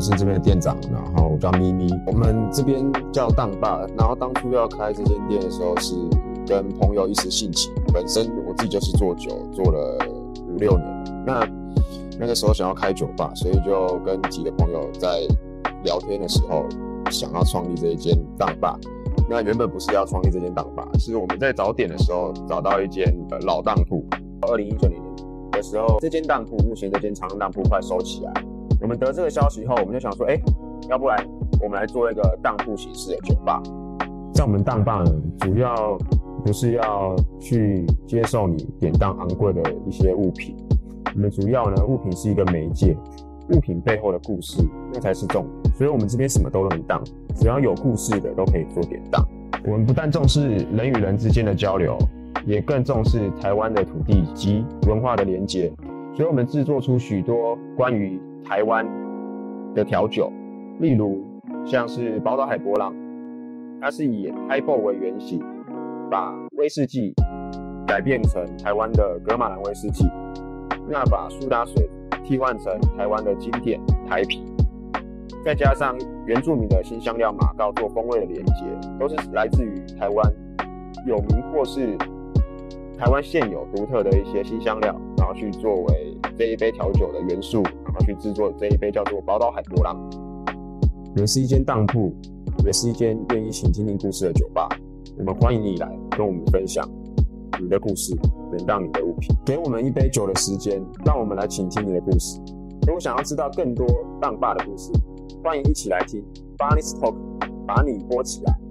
是这边的店长，然后我叫咪咪。我们这边叫当爸，然后当初要开这间店的时候，是跟朋友一时兴起。本身我自己就是做酒，做了五六年。那那个时候想要开酒吧，所以就跟几个朋友在聊天的时候，想要创立这一间当爸。那原本不是要创立这间当爸，是我们在找点的时候找到一间老当铺。二零一九年的时候，这间当铺目前这间长安当铺快收起来。我们得这个消息后，我们就想说，哎，要不然我们来做一个当铺形式的酒吧。在我们当爸呢，主要不是要去接受你典当昂贵的一些物品，我们主要呢，物品是一个媒介，物品背后的故事，那才是重点。所以我们这边什么都能当，只要有故事的都可以做典当。我们不但重视人与人之间的交流，也更重视台湾的土地及文化的连结。所以我们制作出许多关于台湾的调酒，例如像是宝岛海波浪，它是以 Highball 为原型，把威士忌改变成台湾的格马兰威士忌，那把苏打水替换成台湾的经典台啤，再加上原住民的新香料马告做风味的连接，都是来自于台湾有名或是台湾现有独特的一些新香料，然后去作为这一杯调酒的元素。去制作这一杯叫做宝岛海波浪，也是一间当铺，也是一间愿意倾听听故事的酒吧。我们欢迎你来跟我们分享你的故事，典当你的物品。给我们一杯酒的时间，让我们来倾听你的故事。如果想要知道更多当爸的故事，欢迎一起来听 Barney's Talk，把你播起来。